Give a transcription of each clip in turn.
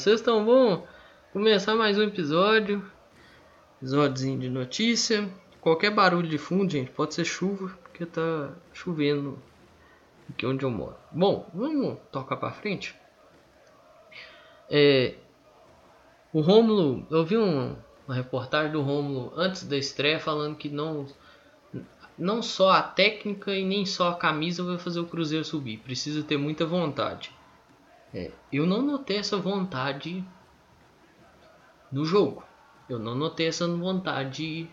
Vocês estão bom? Começar mais um episódio. Episódiozinho de notícia. Qualquer barulho de fundo, gente, pode ser chuva, porque tá chovendo aqui onde eu moro. Bom, vamos tocar pra frente. É, o Rômulo, eu vi um, uma reportagem do Rômulo antes da estreia falando que não não só a técnica e nem só a camisa vai fazer o Cruzeiro subir, precisa ter muita vontade. É, eu não notei essa vontade no jogo. Eu não notei essa vontade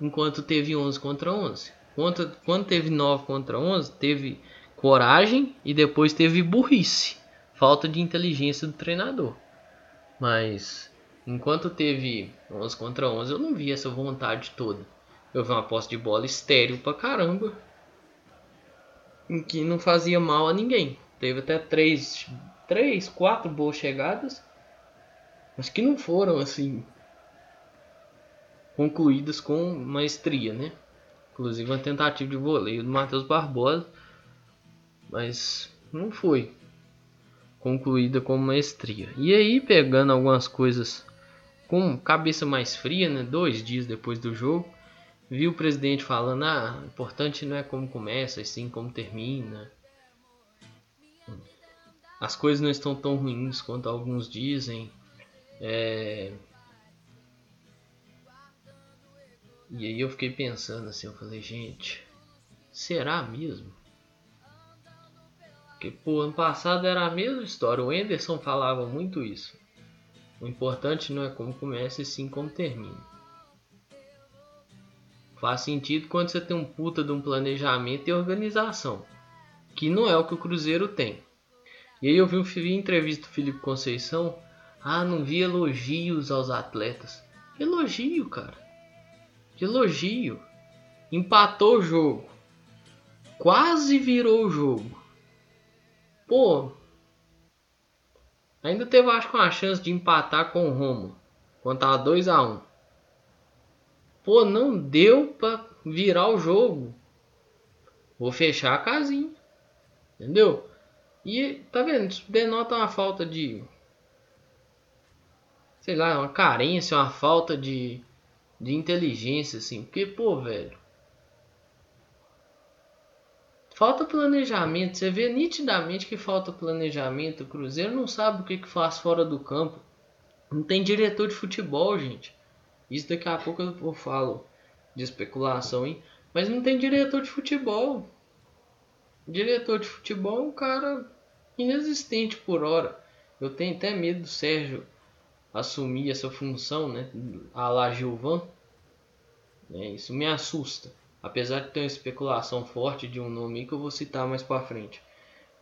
enquanto teve 11 contra 11. Quando, quando teve 9 contra 11, teve coragem e depois teve burrice. Falta de inteligência do treinador. Mas enquanto teve 11 contra 11, eu não vi essa vontade toda. Eu vi uma posse de bola estéreo pra caramba. Em que não fazia mal a ninguém. Teve até três, três, quatro boas chegadas, mas que não foram assim concluídas com maestria, né? Inclusive uma tentativa de voleio do Matheus Barbosa, mas não foi concluída com maestria. E aí pegando algumas coisas com cabeça mais fria, né? Dois dias depois do jogo, vi o presidente falando: ah, importante não é como começa, e sim como termina as coisas não estão tão ruins quanto alguns dizem. É... E aí eu fiquei pensando assim, eu falei, gente, será mesmo? Porque pô, ano passado era a mesma história, o Anderson falava muito isso. O importante não é como começa e sim como termina. Faz sentido quando você tem um puta de um planejamento e organização, que não é o que o Cruzeiro tem. E aí eu vi, vi entrevista do Felipe Conceição. Ah, não vi elogios aos atletas. elogio, cara. elogio. Empatou o jogo. Quase virou o jogo. Pô. Ainda teve, acho que, uma chance de empatar com o Romo. Quando tava 2x1. Um. Pô, não deu pra virar o jogo. Vou fechar a casinha. Entendeu? E tá vendo? Isso denota uma falta de. Sei lá, uma carência, uma falta de, de inteligência, assim. Porque, pô, velho. Falta planejamento. Você vê nitidamente que falta planejamento. O Cruzeiro não sabe o que, que faz fora do campo. Não tem diretor de futebol, gente. Isso daqui a pouco eu falo de especulação, hein? Mas não tem diretor de futebol. Diretor de futebol é um cara inexistente por hora. Eu tenho até medo do Sérgio assumir essa função, né? A la Gilvan. É, isso me assusta. Apesar de ter uma especulação forte de um nome que eu vou citar mais para frente.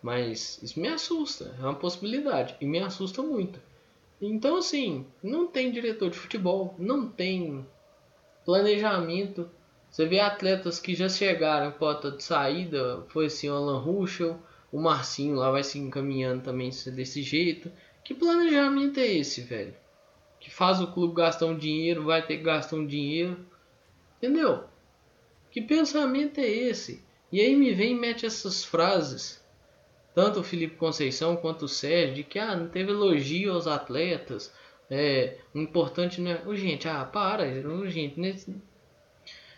Mas isso me assusta, é uma possibilidade e me assusta muito. Então assim, não tem diretor de futebol, não tem planejamento. Você vê atletas que já chegaram porta de saída, foi assim Alan Ruschel, o Marcinho lá vai se encaminhando também desse jeito. Que planejamento é esse, velho? Que faz o clube gastar um dinheiro, vai ter que gastar um dinheiro. Entendeu? Que pensamento é esse? E aí me vem e mete essas frases. Tanto o Felipe Conceição quanto o Sérgio, de que ah, não teve elogio aos atletas. É, o importante não é. Oh, gente, ah, para, gente,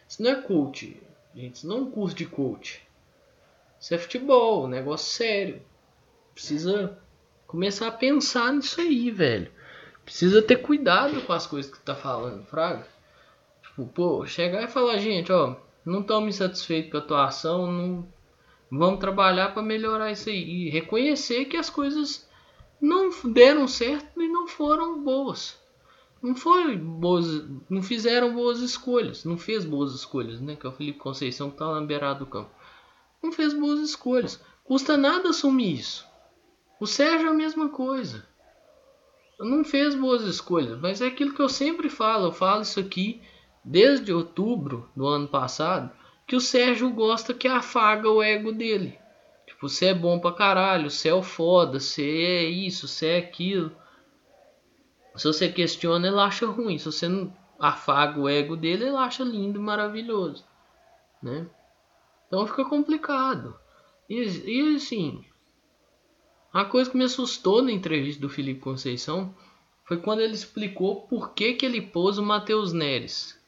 isso não é coach. Gente, isso não é um curso de coach. Isso é futebol, um negócio sério. Precisa começar a pensar nisso aí, velho. Precisa ter cuidado com as coisas que tá falando, fraga. Tipo, pô, chegar e falar, gente, ó, não estamos satisfeitos com a atuação, não vamos trabalhar para melhorar isso aí e reconhecer que as coisas não deram certo e não foram boas. Não foi boas, não fizeram boas escolhas, não fez boas escolhas, né? Que é o Felipe Conceição que tá na beirada do campo não fez boas escolhas. Custa nada assumir isso. O Sérgio é a mesma coisa. Não fez boas escolhas, mas é aquilo que eu sempre falo. Eu falo isso aqui desde outubro do ano passado. Que o Sérgio gosta que afaga o ego dele. Tipo, você é bom pra caralho, você é o foda, você é isso, você é aquilo. Se você questiona, ele acha ruim. Se você não afaga o ego dele, ele acha lindo e maravilhoso. Né? Então fica complicado. E, e assim, A coisa que me assustou na entrevista do Felipe Conceição foi quando ele explicou por que, que ele pôs o Matheus Neres.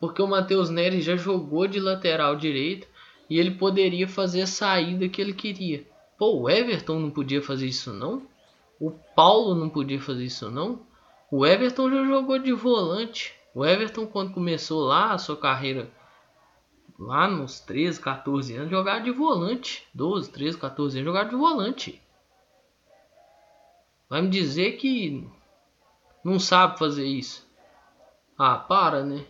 Porque o Matheus Neres já jogou de lateral direito e ele poderia fazer a saída que ele queria. Pô, o Everton não podia fazer isso não? O Paulo não podia fazer isso não? O Everton já jogou de volante. O Everton quando começou lá a sua carreira lá nos 13, 14 anos, jogava de volante. 12, 13, 14 anos, jogava de volante. Vai me dizer que não sabe fazer isso. Ah, para, né?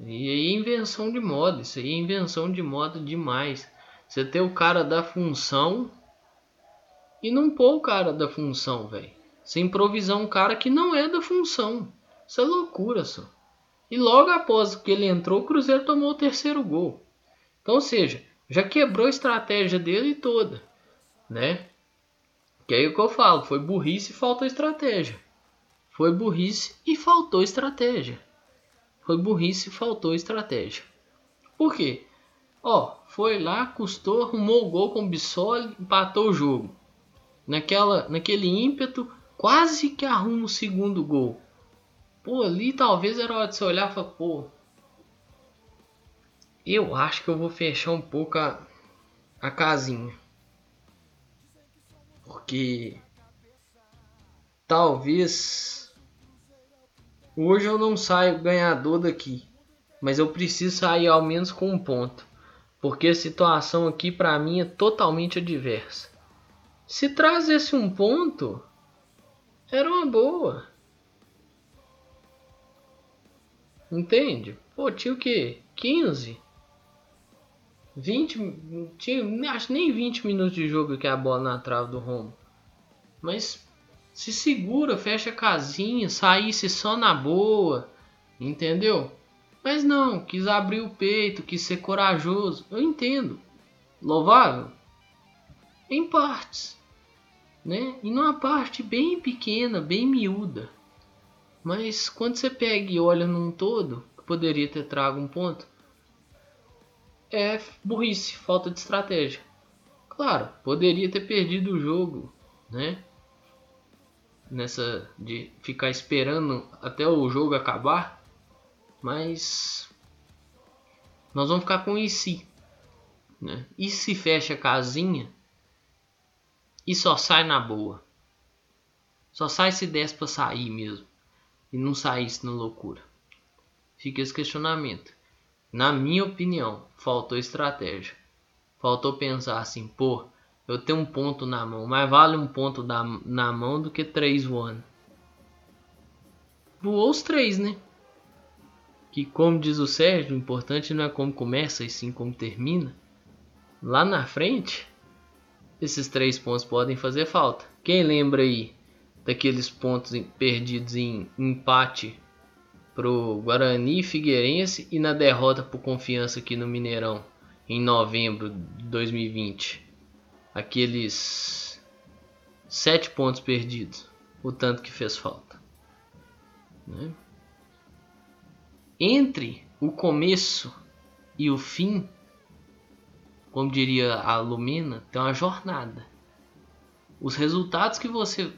E aí é invenção de moda. Isso aí é invenção de moda demais. Você ter o cara da função e não pôr o cara da função, velho. Você improvisar um cara que não é da função. Isso é loucura, só. E logo após que ele entrou, o Cruzeiro tomou o terceiro gol. Então, ou seja, já quebrou a estratégia dele toda, né? Que é o que eu falo, foi burrice e faltou estratégia. Foi burrice e faltou estratégia. Foi burrice e faltou estratégia. Por quê? Ó, foi lá, custou, arrumou o gol com o Bissoli, empatou o jogo. Naquela, naquele ímpeto, quase que arruma o segundo gol. Pô, ali talvez era hora de você olhar e falar, pô, eu acho que eu vou fechar um pouco a, a casinha. Porque talvez hoje eu não saio ganhador daqui, mas eu preciso sair ao menos com um ponto, porque a situação aqui para mim é totalmente adversa. Se trazesse um ponto, era uma boa. Entende? Pô, tinha o quê? 15? 20? Tinha, acho nem 20 minutos de jogo que é a bola na trave do Romo. Mas se segura, fecha a casinha, saísse só na boa, entendeu? Mas não, quis abrir o peito, quis ser corajoso. Eu entendo. Louvável? Em partes. Né? E numa parte bem pequena, bem miúda. Mas quando você pega e olha num todo, poderia ter trago um ponto, é burrice, falta de estratégia. Claro, poderia ter perdido o jogo, né? Nessa de ficar esperando até o jogo acabar, mas nós vamos ficar com e se, né? E se fecha a casinha e só sai na boa. Só sai se desce para sair mesmo e não saísse na loucura? Fica esse questionamento. Na minha opinião, faltou estratégia. Faltou pensar assim, pô, eu tenho um ponto na mão, mas vale um ponto da, na mão do que três voando. Voou os três, né? Que como diz o Sérgio, o importante não é como começa e sim como termina. Lá na frente, esses três pontos podem fazer falta. Quem lembra aí daqueles pontos perdidos em empate pro Guarani Figueirense e na derrota por confiança aqui no Mineirão em novembro de 2020. Aqueles sete pontos perdidos, o tanto que fez falta. Né? Entre o começo e o fim, como diria a Lumina, tem uma jornada. Os resultados que você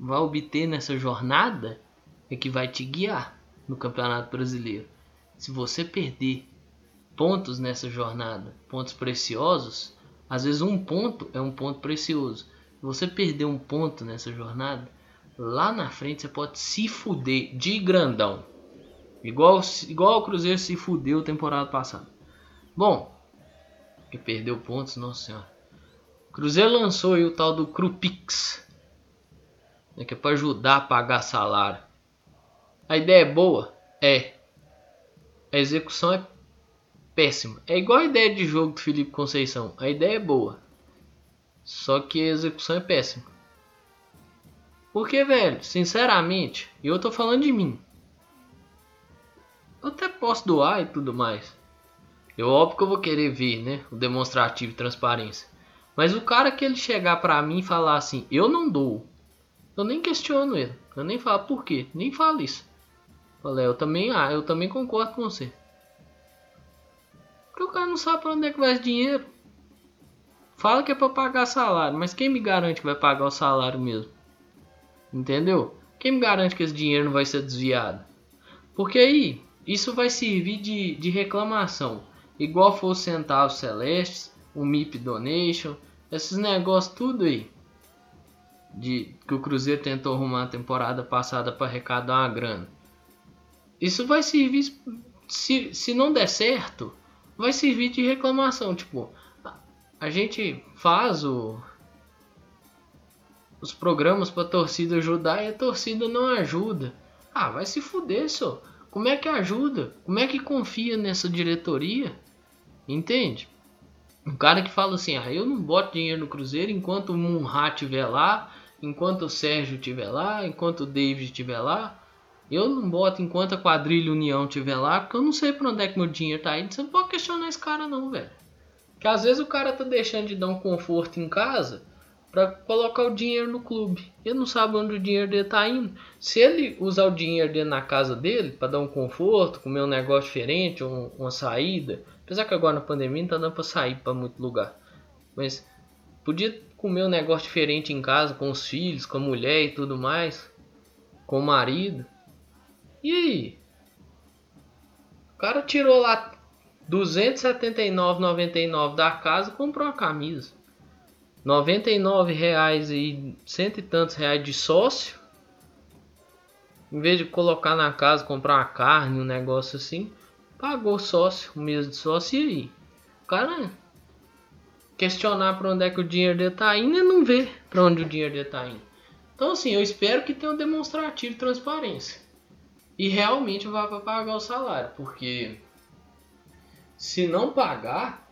vai obter nessa jornada é que vai te guiar no Campeonato Brasileiro. Se você perder pontos nessa jornada, pontos preciosos, às vezes um ponto é um ponto precioso. Se você perder um ponto nessa jornada, lá na frente você pode se fuder de grandão. Igual, igual o Cruzeiro se fudeu temporada passada. Bom, que perdeu pontos, nossa senhora. Cruzeiro lançou o tal do Crupix né, que é para ajudar a pagar salário. A ideia é boa? É. A execução é péssima. É igual a ideia de jogo do Felipe Conceição. A ideia é boa. Só que a execução é péssima. Porque, velho, sinceramente, eu tô falando de mim. Eu até posso doar e tudo mais. Eu óbvio que eu vou querer ver, né? O demonstrativo e transparência. Mas o cara que ele chegar pra mim e falar assim, eu não dou. Eu nem questiono ele. Eu nem falo por quê. Nem falo isso. Falei, eu também, ah, eu também concordo com você. Porque o cara não sabe pra onde é que vai esse dinheiro. Fala que é para pagar salário, mas quem me garante que vai pagar o salário mesmo? Entendeu? Quem me garante que esse dinheiro não vai ser desviado? Porque aí, isso vai servir de, de reclamação. Igual foi o Centavos Celestes, o MIP Donation, esses negócios tudo aí. De, que o Cruzeiro tentou arrumar a temporada passada para arrecadar uma grana. Isso vai servir, se, se não der certo, vai servir de reclamação. Tipo, a gente faz o, os programas para torcida ajudar e a torcida não ajuda. Ah, vai se fuder, só. Como é que ajuda? Como é que confia nessa diretoria? Entende? Um cara que fala assim: ah, eu não boto dinheiro no Cruzeiro enquanto o Munha estiver lá, enquanto o Sérgio estiver lá, enquanto o David estiver lá. Eu não boto enquanto a quadrilha União estiver lá, porque eu não sei para onde é que meu dinheiro tá indo. Você não pode questionar esse cara, não, velho. Que às vezes o cara tá deixando de dar um conforto em casa para colocar o dinheiro no clube. Ele não sabe onde o dinheiro dele tá indo. Se ele usar o dinheiro dele na casa dele para dar um conforto, comer um negócio diferente, um, uma saída, apesar que agora na pandemia não tá dando para sair para muito lugar, mas podia comer um negócio diferente em casa com os filhos, com a mulher e tudo mais, com o marido. E aí? O cara tirou lá 279,99 da casa comprou uma camisa. 99 reais e cento e tantos reais de sócio. Em vez de colocar na casa, comprar uma carne, um negócio assim, pagou sócio, um mês de sócio e aí? O cara questionar para onde é que o dinheiro dele tá indo e não vê para onde o dinheiro dele tá indo. Então assim, eu espero que tenha um demonstrativo de transparência. E realmente vá para pagar o salário, porque se não pagar,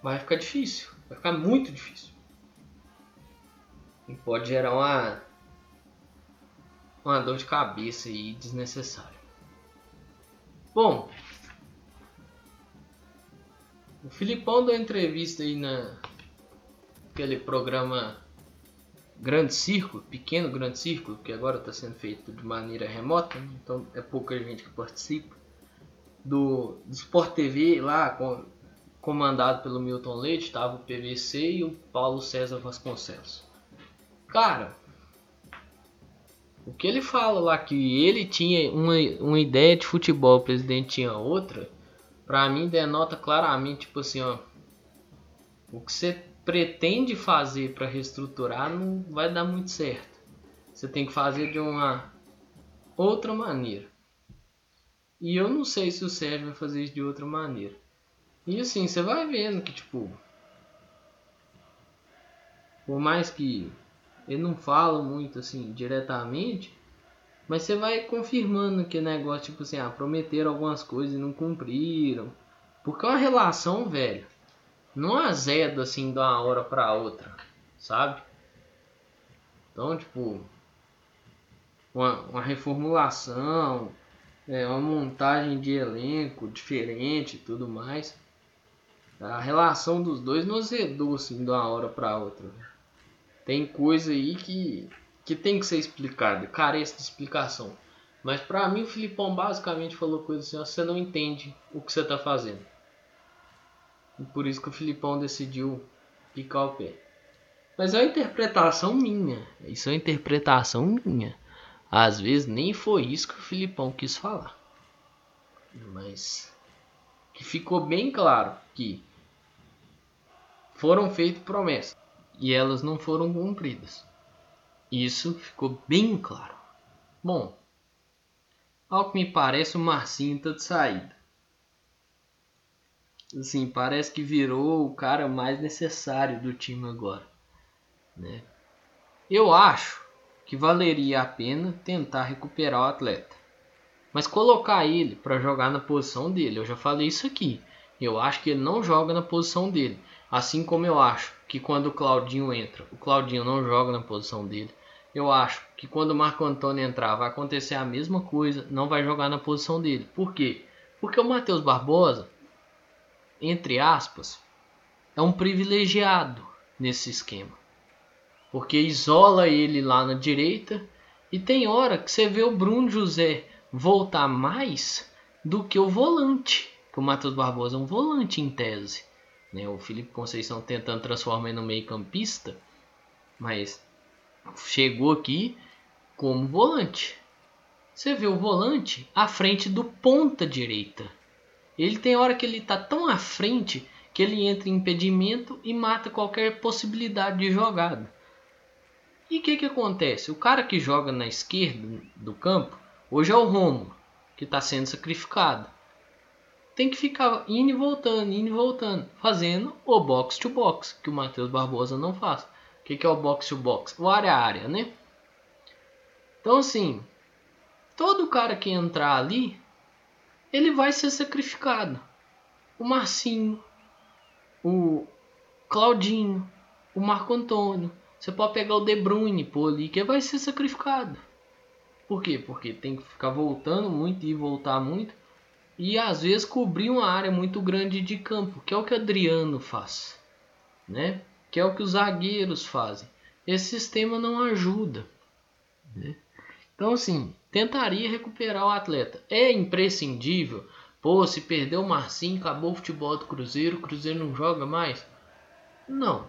vai ficar difícil. Vai ficar muito difícil. E pode gerar uma, uma dor de cabeça aí desnecessária. Bom, o Filipão deu entrevista aí na aquele programa Grande Círculo, pequeno Grande Círculo, que agora está sendo feito de maneira remota, né? então é pouca gente que participa do, do Sport TV lá, com, comandado pelo Milton Leite, estava o PVC e o Paulo César Vasconcelos. Cara, o que ele fala lá que ele tinha uma, uma ideia de futebol, o presidente tinha outra, para mim denota claramente, tipo assim, ó, o que você pretende fazer para reestruturar não vai dar muito certo. Você tem que fazer de uma outra maneira. E eu não sei se o Sérgio vai fazer isso de outra maneira. E assim, você vai vendo que, tipo. Por mais que ele não fala muito assim diretamente, mas você vai confirmando que negócio, tipo assim, ah, prometeram algumas coisas e não cumpriram. Porque é uma relação, velho, não azeda assim de uma hora pra outra, sabe? Então, tipo, uma, uma reformulação, é, uma montagem de elenco diferente e tudo mais. A relação dos dois não azedou assim de uma hora para outra. Tem coisa aí que, que tem que ser explicada, carece de explicação. Mas para mim o Filipão basicamente falou coisa assim, você não entende o que você tá fazendo. E por isso que o Filipão decidiu picar o pé. Mas é uma interpretação minha. Isso é uma interpretação minha. Às vezes nem foi isso que o Filipão quis falar. Mas que ficou bem claro que foram feitas promessas e elas não foram cumpridas. Isso ficou bem claro. Bom, ao que me parece o Marcinho está de saída. Assim, parece que virou o cara mais necessário do time agora. Né? Eu acho que valeria a pena tentar recuperar o atleta. Mas colocar ele para jogar na posição dele, eu já falei isso aqui. Eu acho que ele não joga na posição dele. Assim como eu acho que quando o Claudinho entra, o Claudinho não joga na posição dele. Eu acho que quando o Marco Antônio entrar, vai acontecer a mesma coisa, não vai jogar na posição dele. Por quê? Porque o Matheus Barbosa, entre aspas, é um privilegiado nesse esquema porque isola ele lá na direita e tem hora que você vê o Bruno José voltar mais do que o volante, o Matheus Barbosa é um volante em tese. Né? O Felipe Conceição tentando transformar no meio campista, mas chegou aqui como volante. Você vê o volante à frente do ponta direita. Ele tem hora que ele está tão à frente que ele entra em impedimento e mata qualquer possibilidade de jogada. E o que, que acontece? O cara que joga na esquerda do campo, hoje é o Romo, que está sendo sacrificado. Tem que ficar indo e voltando, indo e voltando, fazendo o box to box, que o Matheus Barbosa não faz. O que, que é o box to box? O área a área, né? Então assim, todo cara que entrar ali, ele vai ser sacrificado. O Marcinho, o Claudinho, o Marco Antônio. Você pode pegar o De Bruyne por ali, que vai ser sacrificado. Por quê? Porque tem que ficar voltando muito e voltar muito. E às vezes cobrir uma área muito grande de campo, que é o que Adriano faz, né? Que é o que os zagueiros fazem. Esse sistema não ajuda, né? Então assim, tentaria recuperar o atleta. É imprescindível. Pô, se perdeu o Marcinho, acabou o futebol do Cruzeiro, o Cruzeiro não joga mais? Não.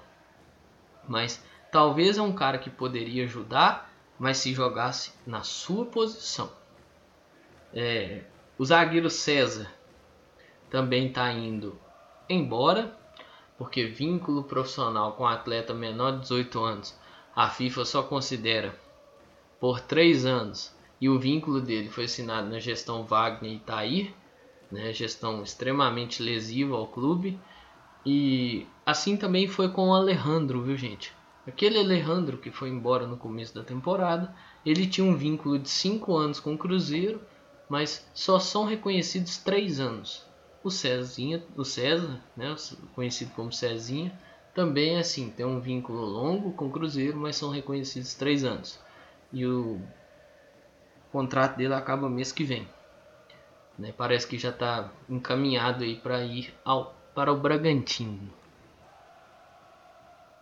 Mas talvez é um cara que poderia ajudar, mas se jogasse na sua posição. É, o zagueiro César também está indo embora, porque vínculo profissional com atleta menor de 18 anos, a FIFA só considera por 3 anos e o vínculo dele foi assinado na gestão Wagner e Tair, né, gestão extremamente lesiva ao clube. E assim também foi com o Alejandro, viu gente? Aquele Alejandro que foi embora no começo da temporada, ele tinha um vínculo de 5 anos com o Cruzeiro, mas só são reconhecidos 3 anos. O Cezinha, o César, né, conhecido como Cezinha, também assim, tem um vínculo longo com o Cruzeiro, mas são reconhecidos 3 anos. E o o contrato dele acaba mês que vem. Né? Parece que já está encaminhado aí para ir ao, para o Bragantino.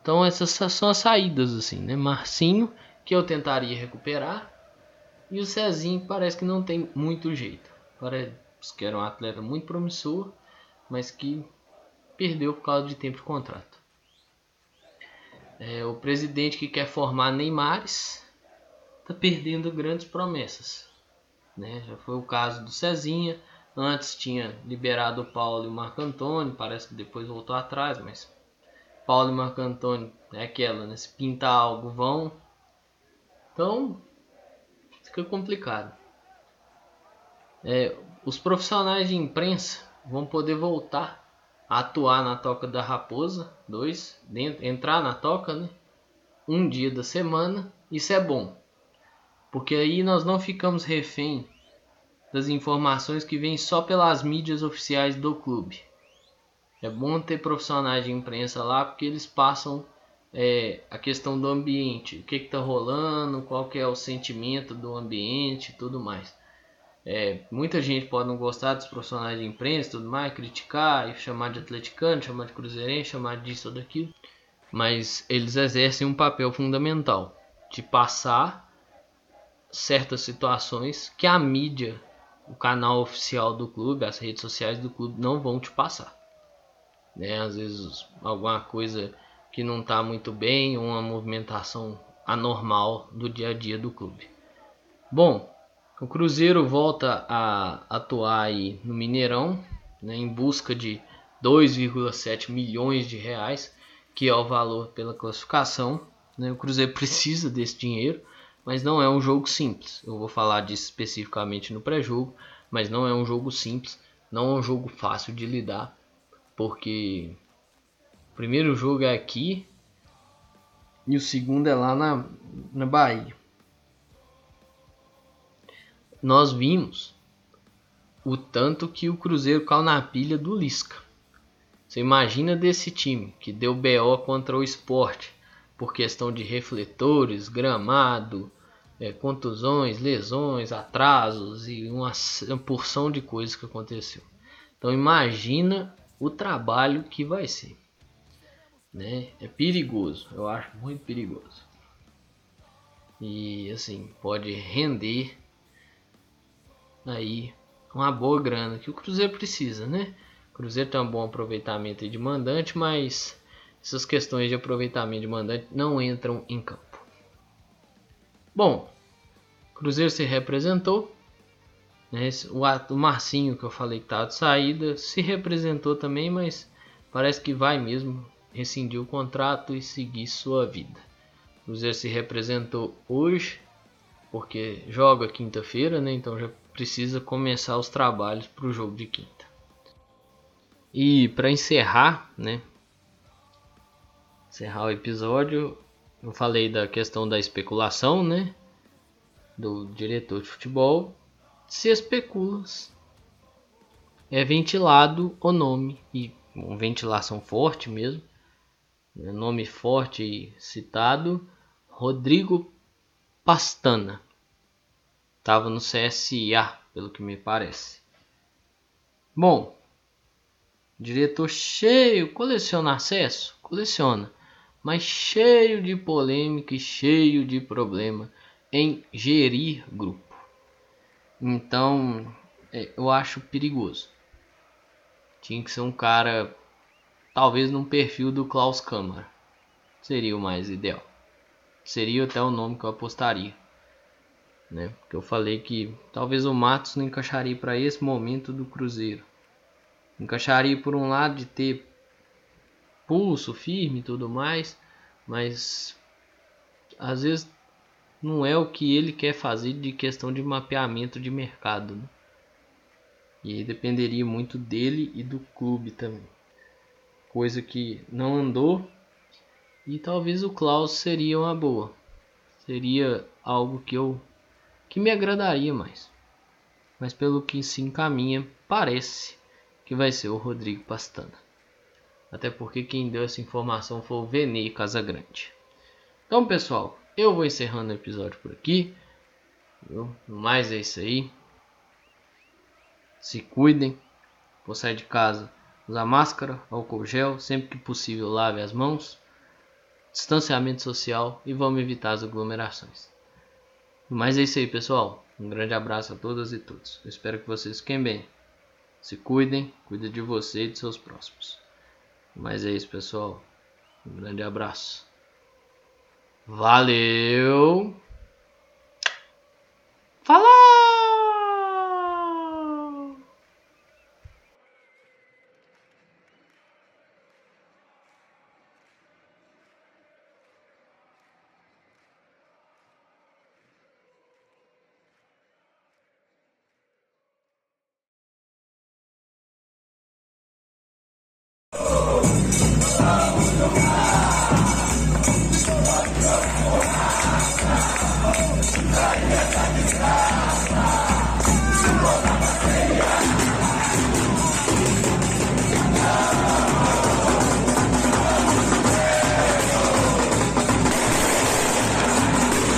Então essas são as saídas assim, né? Marcinho, que eu tentaria recuperar, e o Cezinho parece que não tem muito jeito. Parece que era um atleta muito promissor, mas que perdeu por causa de tempo de contrato. É, o presidente que quer formar Neymares está perdendo grandes promessas. Né? Já foi o caso do Cezinha, antes tinha liberado o Paulo e o Marco Antônio, parece que depois voltou atrás, mas Paulo e Marco Antônio é aquela, né? se pintar algo vão. Então fica complicado. É, os profissionais de imprensa vão poder voltar a atuar na Toca da Raposa, dois, dentro, entrar na toca, né? Um dia da semana, isso é bom. Porque aí nós não ficamos refém das informações que vêm só pelas mídias oficiais do clube. É bom ter profissionais de imprensa lá porque eles passam é, a questão do ambiente, o que está rolando, qual que é o sentimento do ambiente tudo mais. É, muita gente pode não gostar dos profissionais de imprensa tudo mais, criticar, e chamar de atleticano, chamar de cruzeirense, chamar disso ou daquilo, mas eles exercem um papel fundamental de passar certas situações que a mídia, o canal oficial do clube, as redes sociais do clube não vão te passar. Né? Às vezes alguma coisa que não está muito bem, uma movimentação anormal do dia a dia do clube. Bom, o Cruzeiro volta a atuar no Mineirão, né, em busca de 2,7 milhões de reais, que é o valor pela classificação. Né? O Cruzeiro precisa desse dinheiro mas não é um jogo simples. Eu vou falar disso especificamente no pré-jogo, mas não é um jogo simples, não é um jogo fácil de lidar, porque primeiro jogo é aqui e o segundo é lá na, na Bahia. Nós vimos o tanto que o Cruzeiro caiu na pilha do Lisca. Você imagina desse time que deu BO contra o esporte por questão de refletores, gramado, é, contusões, lesões, atrasos e uma, uma porção de coisas que aconteceu. Então imagina o trabalho que vai ser. Né? É perigoso, eu acho muito perigoso. E assim, pode render aí uma boa grana que o Cruzeiro precisa, né? O Cruzeiro tem um bom aproveitamento de mandante, mas essas questões de aproveitamento de mandante não entram em campo. Bom, Cruzeiro se representou. Né? O, Marcinho que eu falei que estava de saída se representou também, mas parece que vai mesmo rescindir o contrato e seguir sua vida. O Cruzeiro se representou hoje, porque joga quinta-feira, né? então já precisa começar os trabalhos para o jogo de quinta. E para encerrar, né? Encerrar o episódio, eu falei da questão da especulação, né? Do diretor de futebol. Se especula, é ventilado o nome e uma ventilação forte mesmo, nome forte e citado, Rodrigo Pastana. Estava no CSA, pelo que me parece. Bom, Diretor cheio, coleciona acesso? Coleciona, mas cheio de polêmica e cheio de problema em gerir grupo. Então, é, eu acho perigoso. Tinha que ser um cara, talvez num perfil do Klaus Câmara. Seria o mais ideal. Seria até o nome que eu apostaria. Né? Porque eu falei que talvez o Matos não encaixaria para esse momento do Cruzeiro. Encaixaria por um lado de ter pulso firme e tudo mais, mas às vezes não é o que ele quer fazer de questão de mapeamento de mercado. Né? E aí dependeria muito dele e do clube também. Coisa que não andou. E talvez o Klaus seria uma boa. Seria algo que eu que me agradaria mais. Mas pelo que se encaminha, parece que vai ser o Rodrigo Pastana. Até porque quem deu essa informação foi o Vene Casagrande. Então, pessoal, eu vou encerrando o episódio por aqui. Viu? No mais é isso aí. Se cuidem. Vou sair de casa, usar máscara, álcool gel, sempre que possível lave as mãos. Distanciamento social e vamos evitar as aglomerações. Mas é isso aí, pessoal. Um grande abraço a todas e todos. Eu espero que vocês fiquem bem. Se cuidem, cuide de você e de seus próximos. Mas é isso, pessoal. Um grande abraço. Valeu!